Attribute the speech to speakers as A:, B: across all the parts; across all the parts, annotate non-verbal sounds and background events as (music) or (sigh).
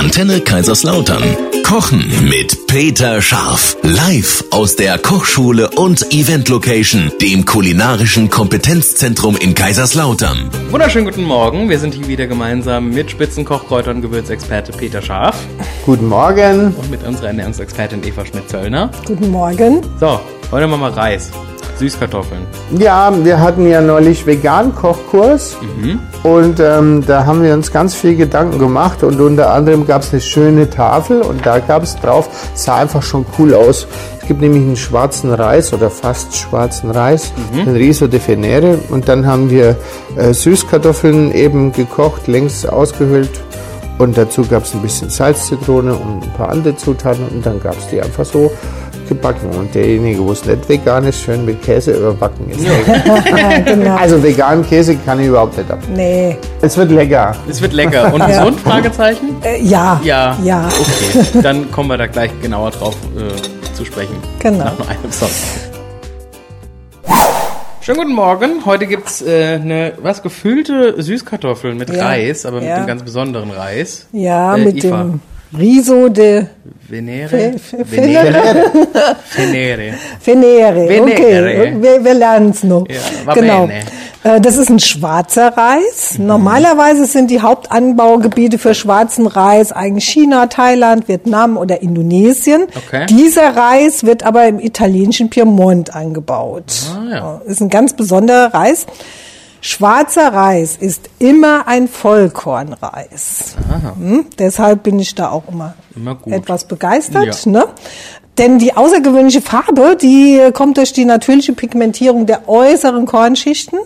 A: Antenne Kaiserslautern. Kochen mit Peter Scharf. Live aus der Kochschule und Event Location, dem kulinarischen Kompetenzzentrum in Kaiserslautern.
B: Wunderschönen guten Morgen. Wir sind hier wieder gemeinsam mit Spitzenkochkräuter und Gewürzexperte Peter Scharf
C: Guten Morgen.
B: und mit unserer Ernährungsexpertin Eva Schmidt-Zöllner.
D: Guten Morgen.
B: So, heute machen wir Reis. Süßkartoffeln.
C: Ja, wir hatten ja neulich vegan Kochkurs und ähm, da haben wir uns ganz viel Gedanken gemacht und unter anderem gab es eine schöne Tafel und da gab es drauf, sah einfach schon cool aus. Es gibt nämlich einen schwarzen Reis oder fast schwarzen Reis, den Riso de Fenere und dann haben wir äh, Süßkartoffeln eben gekocht, längs ausgehöhlt. Und dazu gab es ein bisschen Salz, Zitrone und ein paar andere Zutaten. Und dann gab es die einfach so gebacken. Und derjenige, wo es nicht vegan ist, schön mit Käse überbacken ist. (laughs)
D: genau.
C: Also veganen Käse kann ich überhaupt nicht ab.
D: Nee.
C: Es wird lecker.
B: Es wird lecker. Und gesund? Fragezeichen?
D: Äh, ja.
B: Ja.
D: Ja.
B: Okay, dann kommen wir da gleich genauer drauf äh, zu sprechen.
D: Genau.
B: Nach nur einem Song. Schönen guten Morgen. Heute gibt's äh, eine was gefüllte Süßkartoffeln mit
D: Ja.
B: Reis, aber mit
D: Ja.
B: einem ganz besonderen Reis.
D: Ja,
B: Äh,
D: mit
B: Eva.
D: dem Riso de
B: Venere.
D: Fe- Fe-
B: Venere. Venere.
D: Venere.
B: Venere.
D: Okay, wir, wir lernen es noch.
B: Ja,
D: genau.
B: bene.
D: Äh, Das ist ein schwarzer Reis.
B: Mhm.
D: Normalerweise sind die Hauptanbaugebiete für schwarzen Reis eigentlich China, Thailand, Vietnam oder Indonesien.
B: Okay.
D: Dieser Reis wird aber im italienischen Piemont angebaut.
B: Ah, ja.
D: Ist ein ganz besonderer Reis. Schwarzer Reis ist immer ein Vollkornreis. Hm? Deshalb bin ich da auch immer,
B: Immer
D: etwas begeistert.
B: Ja.
D: Ne? Denn die außergewöhnliche Farbe, die kommt durch die natürliche Pigmentierung der äußeren Kornschichten.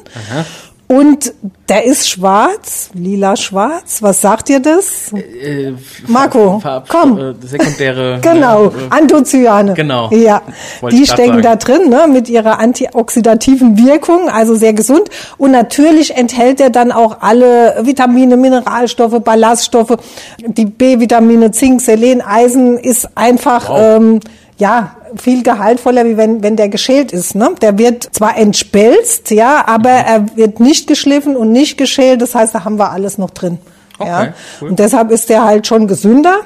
D: Und der ist schwarz, lila-schwarz. Was sagt ihr das?
B: Äh,
D: Marco,
B: Farb-
D: komm.
B: Äh, sekundäre. (laughs)
D: Genau,
B: Äh,
D: Anthocyane.
B: Genau.
D: Ja,
B: Wollte
D: die stecken
B: sagen.
D: da drin, ne, mit ihrer antioxidativen Wirkung, also sehr gesund. Und natürlich enthält er dann auch alle Vitamine, Mineralstoffe, Ballaststoffe, die B-Vitamine, Zink, Selen, Eisen ist einfach,
B: Wow.
D: ähm, ja, viel gehaltvoller, wie wenn, wenn der geschält ist. Ne? Der wird zwar entspelzt, ja, aber
B: Mhm.
D: er wird nicht geschliffen und nicht geschält. Das heißt, da haben wir alles noch drin.
B: Okay,
D: ja.
B: cool. Mhm.
D: Und deshalb ist der halt schon gesünder,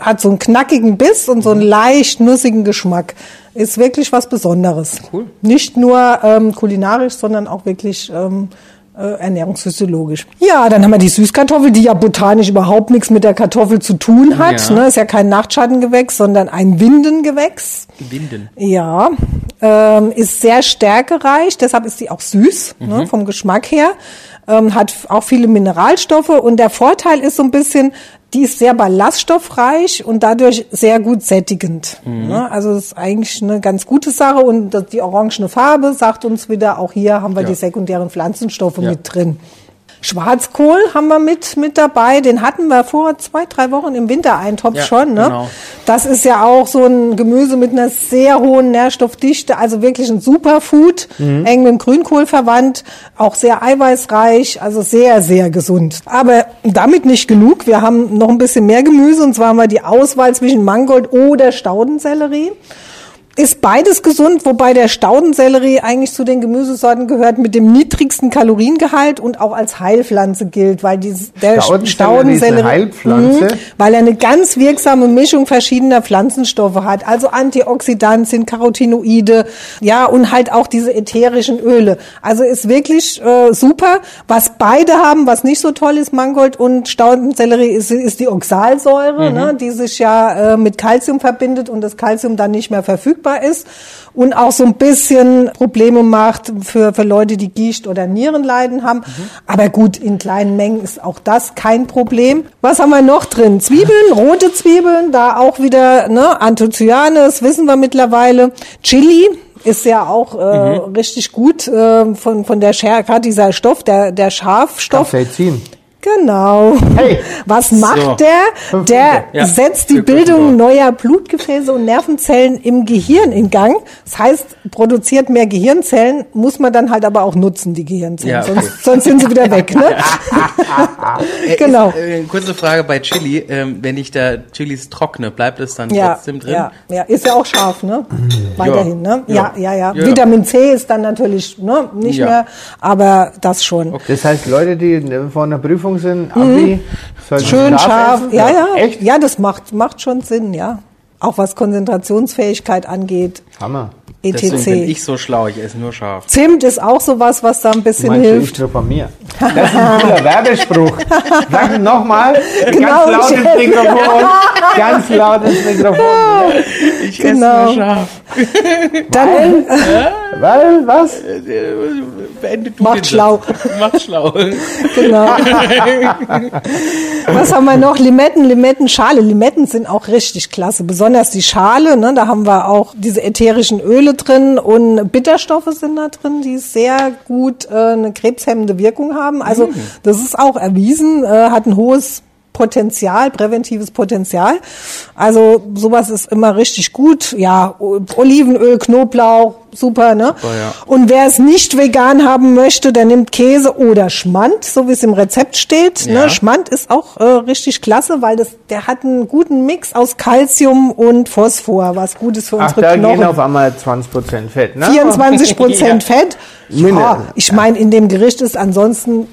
D: hat so einen knackigen Biss und so einen leicht nussigen Geschmack. Ist wirklich was Besonderes.
B: Cool.
D: Nicht nur ähm, kulinarisch, sondern auch wirklich ähm, äh, ernährungsphysiologisch. Ja, dann haben wir die Süßkartoffel, die ja botanisch überhaupt nichts mit der Kartoffel zu tun hat.
B: Ja.
D: Ne? Ist ja kein Nachtschattengewächs, sondern ein Windengewächs.
B: Winden.
D: Ja, ähm, ist sehr stärkereich, deshalb ist die auch süß ne, vom Geschmack her. Ähm, hat auch viele Mineralstoffe und der Vorteil ist so ein bisschen, die ist sehr ballaststoffreich und dadurch sehr gut sättigend. Ne? Also das ist eigentlich eine ganz gute Sache und die orangene Farbe sagt uns wieder, auch hier haben wir
B: Ja.
D: die sekundären Pflanzenstoffe
B: Ja.
D: mit drin. Schwarzkohl haben wir mit, mit dabei. Den hatten wir vor zwei, drei Wochen im Wintereintopf
B: Ja,
D: schon. Ne?
B: genau.
D: Das ist ja auch so ein Gemüse mit einer sehr hohen Nährstoffdichte, also wirklich ein Superfood, eng mit dem Grünkohl verwandt, auch sehr eiweißreich, also sehr, sehr gesund. Aber damit nicht genug. Wir haben noch ein bisschen mehr Gemüse und zwar haben wir die Auswahl zwischen Mangold oder Staudensellerie. Ist beides gesund, wobei der Staudensellerie eigentlich zu den Gemüsesorten gehört mit dem niedrigsten Kaloriengehalt und auch als Heilpflanze gilt, weil die, der
C: Staudensellerie eine Heilpflanze?
D: Mhm, weil er eine ganz wirksame Mischung verschiedener Pflanzenstoffe hat, also Antioxidantien, Carotinoide, ja und halt auch diese ätherischen Öle. Also ist wirklich äh, super. Was beide haben, was nicht so toll ist, Mangold und Staudensellerie, ist, ist die Oxalsäure, ne, die sich ja äh, mit Calcium verbindet und das Calcium dann nicht mehr verfügbar ist und auch so ein bisschen Probleme macht für, für Leute, die Gicht oder Nierenleiden haben. Aber gut, in kleinen Mengen ist auch das kein Problem. Was haben wir noch drin? Zwiebeln, (laughs) rote Zwiebeln, da auch wieder ne, Anthocyane, das wissen wir mittlerweile. Chili ist ja auch äh, richtig gut äh, von, von der Schärfe, gerade dieser Stoff, der, der Schafstoff.
C: Capsaicin.
D: Genau.
C: Hey.
D: Was macht
B: So.
D: der? Der
B: Ja.
D: setzt die Bildung neuer Blutgefäße und Nervenzellen im Gehirn in Gang. Das heißt, produziert mehr Gehirnzellen, muss man dann halt aber auch nutzen, die Gehirnzellen.
B: Ja, okay.
D: sonst, sonst sind sie wieder weg, ne? (laughs)
B: Äh,
D: Genau.
B: Ist, äh, kurze Frage bei Chili. Ähm, wenn ich da Chilis trockne, bleibt es dann
D: Ja,
B: trotzdem drin?
D: ja, ja, ist ja auch scharf, ne? Weiterhin, ne? Ja,
B: Ja.
D: ja, ja.
B: Ja.
D: Vitamin C ist dann natürlich ne, nicht
B: Ja.
D: mehr, aber das schon.
C: Das heißt, Leute, die vor einer Prüfung Prüfung sind, Abi, sollten Sie
D: Mhm. Schön
C: scharf?
D: Ja, ja.
C: Echt?
D: Ja, das macht, macht schon Sinn, ja. Auch was Konzentrationsfähigkeit angeht,
C: Hammer.
B: Deswegen bin
D: etc.
B: ich so schlau, ich esse nur scharf.
D: Zimt ist auch sowas, was da ein bisschen
C: Meinst du, ich
D: hilft.
C: nur von mir? Das ist ein cooler (laughs) Werbespruch. Sag nochmal.
D: Genau,
C: ganz laut
D: ich-
C: ins Mikrofon. Ganz laut ins Mikrofon. (laughs)
B: Ich
D: Genau.
B: esse nur scharf.
D: Dann
C: Weil, was?
B: Beende du
D: Macht schlau.
B: Macht schlau.
D: Genau. (laughs) Was haben wir noch? Limetten, Limettenschale. Limetten sind auch richtig klasse. Besonders die Schale, ne? da haben wir auch diese ätherischen Öle drin und Bitterstoffe sind da drin, die sehr gut äh, eine krebshemmende Wirkung haben. Also das ist auch erwiesen, äh, hat ein hohes Potenzial, präventives Potenzial. Also sowas ist immer richtig gut. Ja, Olivenöl, Knoblauch, super, ne?
B: ja.
D: Und wer es nicht vegan haben möchte, der nimmt Käse oder Schmand, so wie es im Rezept steht.
B: Ja.
D: Ne? Schmand ist auch äh, richtig klasse, weil das, der hat einen guten Mix aus Calcium und Phosphor, was gut ist für
C: Ach,
D: unsere
C: da gehen
D: Knochen.
C: auf einmal 20% Fett, ne?
D: 24 Prozent (laughs) Fett. Ja, ich meine, in dem Gericht ist ansonsten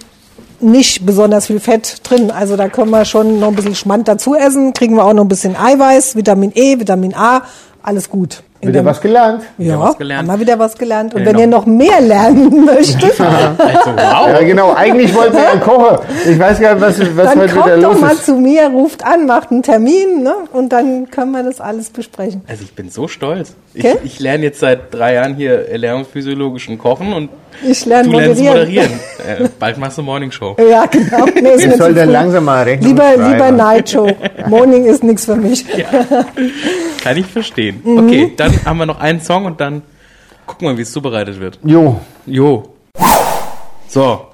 D: nicht besonders viel Fett drin. Also da können wir schon noch ein bisschen Schmand dazu essen, kriegen wir auch noch ein bisschen Eiweiß, Vitamin E, Vitamin A, alles gut. In
C: Wieder
D: dem-
C: was gelernt.
D: ja,
B: was gelernt.
D: haben wir wieder was gelernt. Und
B: Ja,
D: wenn
B: genau.
D: ihr noch mehr lernen (laughs) möchtet, (laughs)
B: Also, wow.
C: Ja, genau. Eigentlich wollten wir ja (laughs) kochen. Ich weiß gar nicht, was, was
D: dann
C: heute wieder
D: kommt doch
C: los
D: mal
C: ist.
D: zu mir, ruft an, macht einen Termin ne? und dann können wir das alles besprechen.
B: Also ich bin so stolz. Ich,
D: Okay.
B: ich lerne jetzt seit drei Jahren hier ernährungsphysiologischen Kochen und
D: Ich lerne
B: du lernst
D: moderieren.
B: moderieren. äh, bald machst du Morning Show.
D: Ja, genau. Nee, ist
C: Jetzt sollte
D: früh.
C: langsam mal Rechnung
D: Lieber, lieber Night Show. Morning ist nichts für mich.
B: Kann ich verstehen.
D: Mhm.
B: Okay, dann haben wir noch einen Song und dann gucken wir, wie es zubereitet wird.
C: Jo,
B: Jo. So.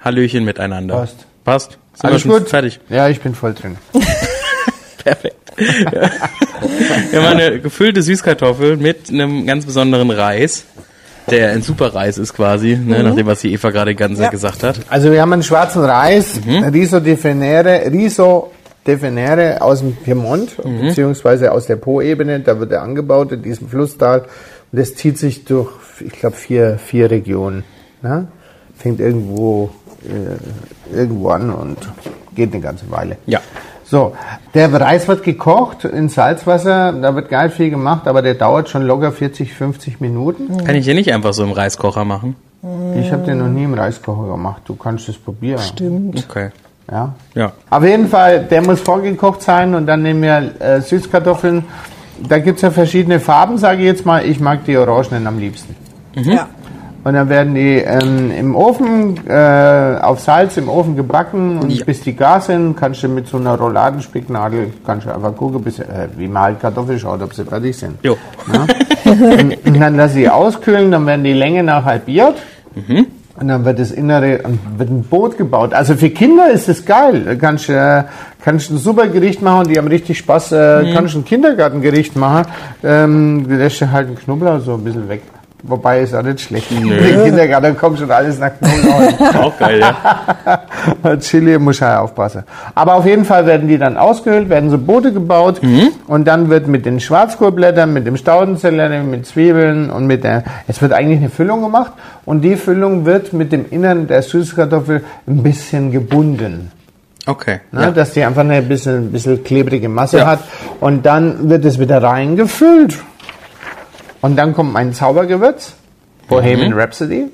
B: Hallöchen miteinander.
C: Passt.
B: Passt. Sind
C: alles gut?
B: fertig?
C: Ja, ich bin voll drin. (laughs)
B: Perfekt. Wir haben eine gefüllte Süßkartoffel mit einem ganz besonderen Reis, der ein Superreis ist quasi, ne, nach dem, was die Eva gerade Zeit
D: Ja.
B: gesagt hat.
C: Also wir haben einen schwarzen Reis,
B: Mhm.
C: Riso de Fenere, Riso de Fenere aus dem Piemont,
B: Mhm.
C: beziehungsweise aus der Po-Ebene, da wird er angebaut in diesem Flusstal. Und das zieht sich durch, ich glaube, vier, vier Regionen. Ne? Fängt irgendwo, äh, irgendwo an und geht eine ganze Weile.
B: Ja.
C: So, der Reis wird gekocht in Salzwasser, da wird gar nicht viel gemacht, aber der dauert schon locker 40, 50 Minuten.
B: Kann ich hier nicht einfach so im Reiskocher machen?
C: Ich habe den noch nie im Reiskocher gemacht, du kannst es probieren.
D: Stimmt.
B: Okay.
C: Ja.
B: Ja.
C: Auf jeden Fall, der muss vorgekocht sein und dann nehmen wir äh, Süßkartoffeln. Da gibt's ja verschiedene Farben, sage ich jetzt mal. Ich mag die Orangenen am liebsten.
D: Ja.
C: Und dann werden die ähm, im Ofen äh, auf Salz im Ofen gebacken und
B: Ja.
C: bis die gar sind, kannst du mit so einer Rouladenspicknadel kannst du einfach gucken, bis, äh, wie man halt Kartoffeln schaut, ob sie fertig sind.
B: Jo. (laughs)
C: und, und dann lass sie auskühlen, dann werden die Länge nach halbiert. Und dann wird das Innere, wird ein Boot gebaut. Also für Kinder ist das geil. Da kannst du äh, kannst ein super Gericht machen, die haben richtig Spaß. Äh, Kannst ein Kindergartengericht machen. Ähm, lässt du halt einen Knoblauch so ein bisschen weg. Wobei ist auch nicht schlecht. Im Kindergarten kommt schon alles nach. (laughs)
B: Auch geil, ja. (laughs)
C: Chili muss ja aufpassen. Aber auf jeden Fall werden die dann ausgehöhlt, werden so Boote gebaut und dann wird mit den Schwarzkohlblättern, mit dem Staudensellerie, mit Zwiebeln und mit der, es wird eigentlich eine Füllung gemacht und die Füllung wird mit dem Innern der Süßkartoffel ein bisschen gebunden.
B: Okay.
C: Ne,
B: Ja.
C: Dass die einfach eine bisschen, bisschen klebrige Masse
B: Ja.
C: hat und dann wird es wieder reingefüllt und dann kommt mein Zaubergewürz, Bohemian Rhapsody,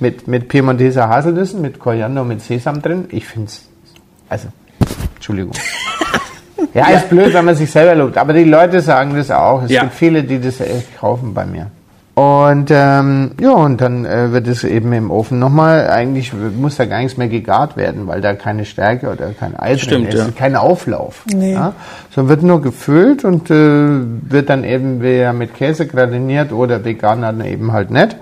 C: mit, mit Piemonteser Haselnüssen, mit Koriander und mit Sesam drin. Ich finde es, also, Entschuldigung. (laughs) ja, ist blöd, wenn man sich selber lobt, aber die Leute sagen das auch. Es
B: Ja.
C: gibt viele, die das echt kaufen bei mir. Und ähm, ja, und dann äh, wird es eben im Ofen nochmal, eigentlich muss da gar nichts mehr gegart werden, weil da keine Stärke oder kein Ei drin
B: Stimmt,
C: ist,
B: ja.
C: kein Auflauf.
D: Nee.
C: Ja? So wird nur gefüllt und äh, wird dann eben wieder mit Käse gratiniert oder vegan dann eben halt nicht.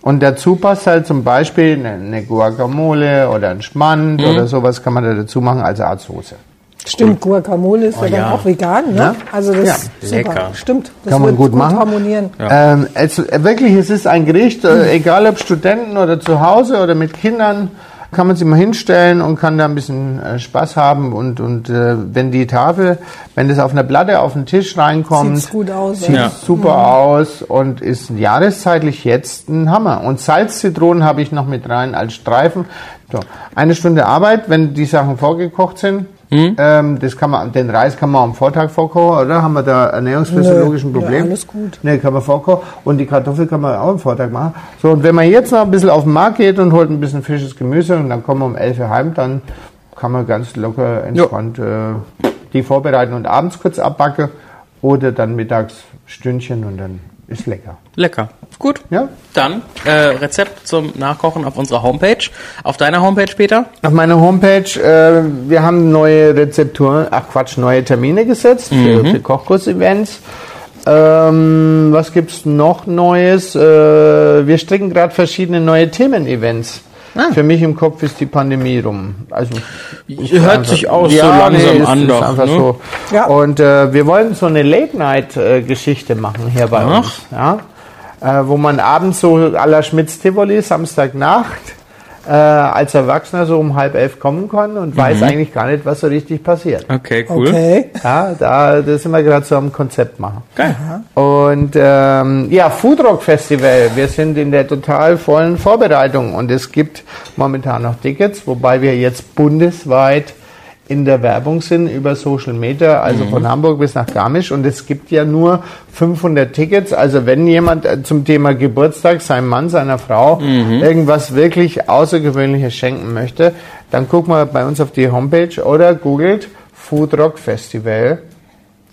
C: Und dazu passt halt zum Beispiel eine, eine Guacamole oder ein Schmand
B: Mhm.
C: oder sowas kann man da dazu machen als Art Soße.
D: Stimmt, Guacamole ist ja,
B: ja.
D: dann auch vegan, ne?
C: Ja.
D: Also das
C: Ja.
D: ist super.
B: Lecker.
D: Stimmt. Das
C: Kann man
D: wird
C: gut machen.
D: harmonieren.
C: Ähm, es, äh, wirklich, es ist ein Gericht, äh, egal ob Studenten oder zu Hause oder mit Kindern. kann man sich mal hinstellen und kann da ein bisschen äh, Spaß haben und, und äh, wenn die Tafel, wenn das auf einer Platte auf den Tisch reinkommt,
D: Sieht's gut aus,
C: sieht
B: ja.
C: super aus und ist jahreszeitlich jetzt ein Hammer. Und Salzzitronen habe ich noch mit rein als Streifen. So, eine Stunde Arbeit, wenn die Sachen vorgekocht sind.
B: Hm?
C: Ähm, das kann man, den Reis kann man am Vortag vorkochen, oder? Haben wir da ernährungsphysiologischen
D: Nö,
C: Problem?
D: ja, alles gut.
C: Ne, kann man vorkochen. Und die Kartoffel kann man auch am Vortag machen. So, und wenn man jetzt noch ein bisschen auf den Markt geht und holt ein bisschen frisches Gemüse und dann kommen wir um 11 Uhr heim, dann kann man ganz locker, entspannt äh, die vorbereiten und abends kurz abbacken oder dann mittags Stündchen und dann ist lecker.
B: Lecker. Gut.
C: Ja?
B: Dann äh, Rezept zum Nachkochen auf unserer Homepage. Auf deiner Homepage, Peter?
C: Auf meiner Homepage, äh, wir haben neue Rezepturen, ach Quatsch, neue Termine gesetzt für, für Kochkurs-Events. Ähm, was gibt's noch Neues? Äh, wir stricken gerade verschiedene neue Themen-Events. Für mich im Kopf ist die Pandemie rum. Also
B: Hört
C: einfach-
B: sich auch so langsam
C: ist,
B: an
C: Ist
B: doch,
C: einfach
B: ne?
C: so.
D: Ja.
C: Und äh, wir wollen so eine Late-Night-Geschichte machen hier bei
B: Ach.
C: uns. Ja? Äh, wo man abends so la Schmitz-Tivoli, Samstagnacht, äh, als Erwachsener so um halb elf kommen kann und weiß eigentlich gar nicht, was so richtig passiert.
B: Okay, cool.
D: Okay.
C: Ja, da das sind wir gerade so am Konzept machen.
B: Geil.
C: Und ähm, ja, Foodrock Festival. Wir sind in der total vollen Vorbereitung und es gibt momentan noch Tickets, wobei wir jetzt bundesweit in der Werbung sind über Social Media, also von Hamburg bis nach Garmisch. Und es gibt ja nur 500 Tickets. Also wenn jemand äh, zum Thema Geburtstag seinem Mann, seiner Frau irgendwas wirklich Außergewöhnliches schenken möchte, dann guck mal bei uns auf die Homepage oder googelt Foodrock Festival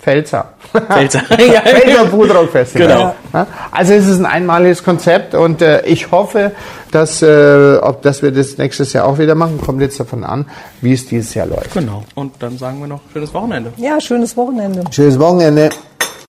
C: Pfälzer.
B: Pfälzer. (laughs)
C: Pfälzer (laughs) Foodrock Festival.
B: Genau.
C: Ja, Also es ist ein einmaliges Konzept und äh, ich hoffe, dass, äh, ob, dass wir das nächstes Jahr auch wieder machen. Kommt jetzt davon an, wie es dieses Jahr läuft.
B: Genau. Und dann sagen wir noch schönes Wochenende.
D: Ja, schönes Wochenende.
C: Schönes Wochenende.